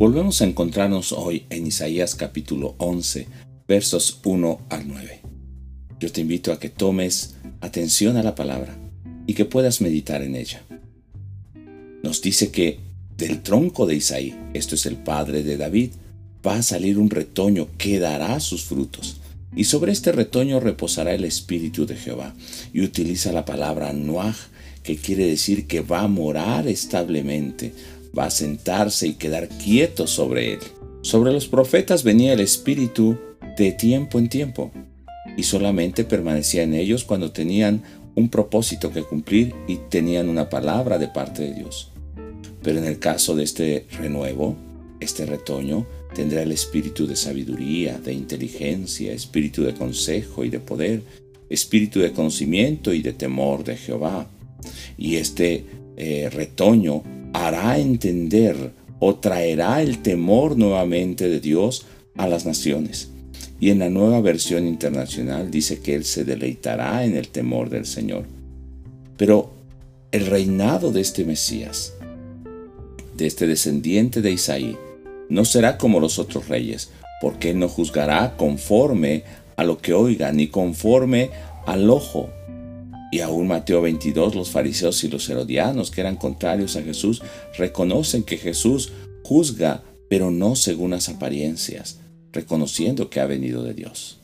Volvemos a encontrarnos hoy en Isaías capítulo 11, versos 1 al 9. Yo te invito a que tomes atención a la palabra y que puedas meditar en ella. Nos dice que del tronco de Isaí, esto es el padre de David, va a salir un retoño que dará sus frutos. Y sobre este retoño reposará el espíritu de Jehová. Y utiliza la palabra nuaj, que quiere decir que va a morar establemente, va a sentarse y quedar quieto sobre él. Sobre los profetas venía el espíritu de tiempo en tiempo, y solamente permanecía en ellos cuando tenían un propósito que cumplir y tenían una palabra de parte de Dios. Pero en el caso de este renuevo, este retoño, tendrá el espíritu de sabiduría, de inteligencia, espíritu de consejo y de poder, espíritu de conocimiento y de temor de Jehová. Y este eh, retoño hará entender o traerá el temor nuevamente de Dios a las naciones. Y en la nueva versión internacional dice que Él se deleitará en el temor del Señor. Pero el reinado de este Mesías, de este descendiente de Isaí, no será como los otros reyes, porque Él no juzgará conforme a lo que oiga, ni conforme al ojo. Y aún Mateo 22, los fariseos y los herodianos, que eran contrarios a Jesús, reconocen que Jesús juzga, pero no según las apariencias, reconociendo que ha venido de Dios.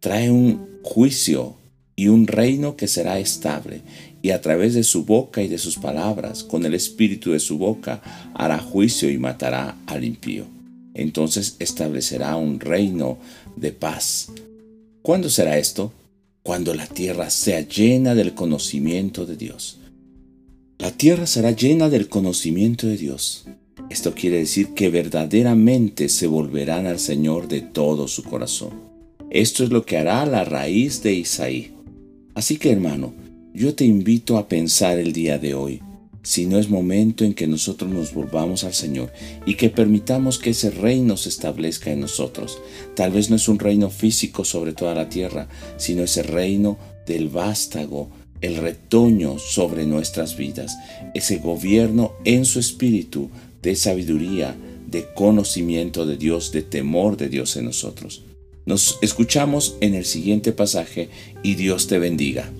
Trae un juicio y un reino que será estable, y a través de su boca y de sus palabras, con el espíritu de su boca, hará juicio y matará al impío. Entonces establecerá un reino de paz. ¿Cuándo será esto? Cuando la tierra sea llena del conocimiento de Dios. La tierra será llena del conocimiento de Dios. Esto quiere decir que verdaderamente se volverán al Señor de todo su corazón. Esto es lo que hará la raíz de Isaí. Así que hermano, yo te invito a pensar el día de hoy, si no es momento en que nosotros nos volvamos al Señor y que permitamos que ese reino se establezca en nosotros. Tal vez no es un reino físico sobre toda la tierra, sino ese reino del vástago, el retoño sobre nuestras vidas, ese gobierno en su espíritu de sabiduría, de conocimiento de Dios, de temor de Dios en nosotros. Nos escuchamos en el siguiente pasaje y Dios te bendiga.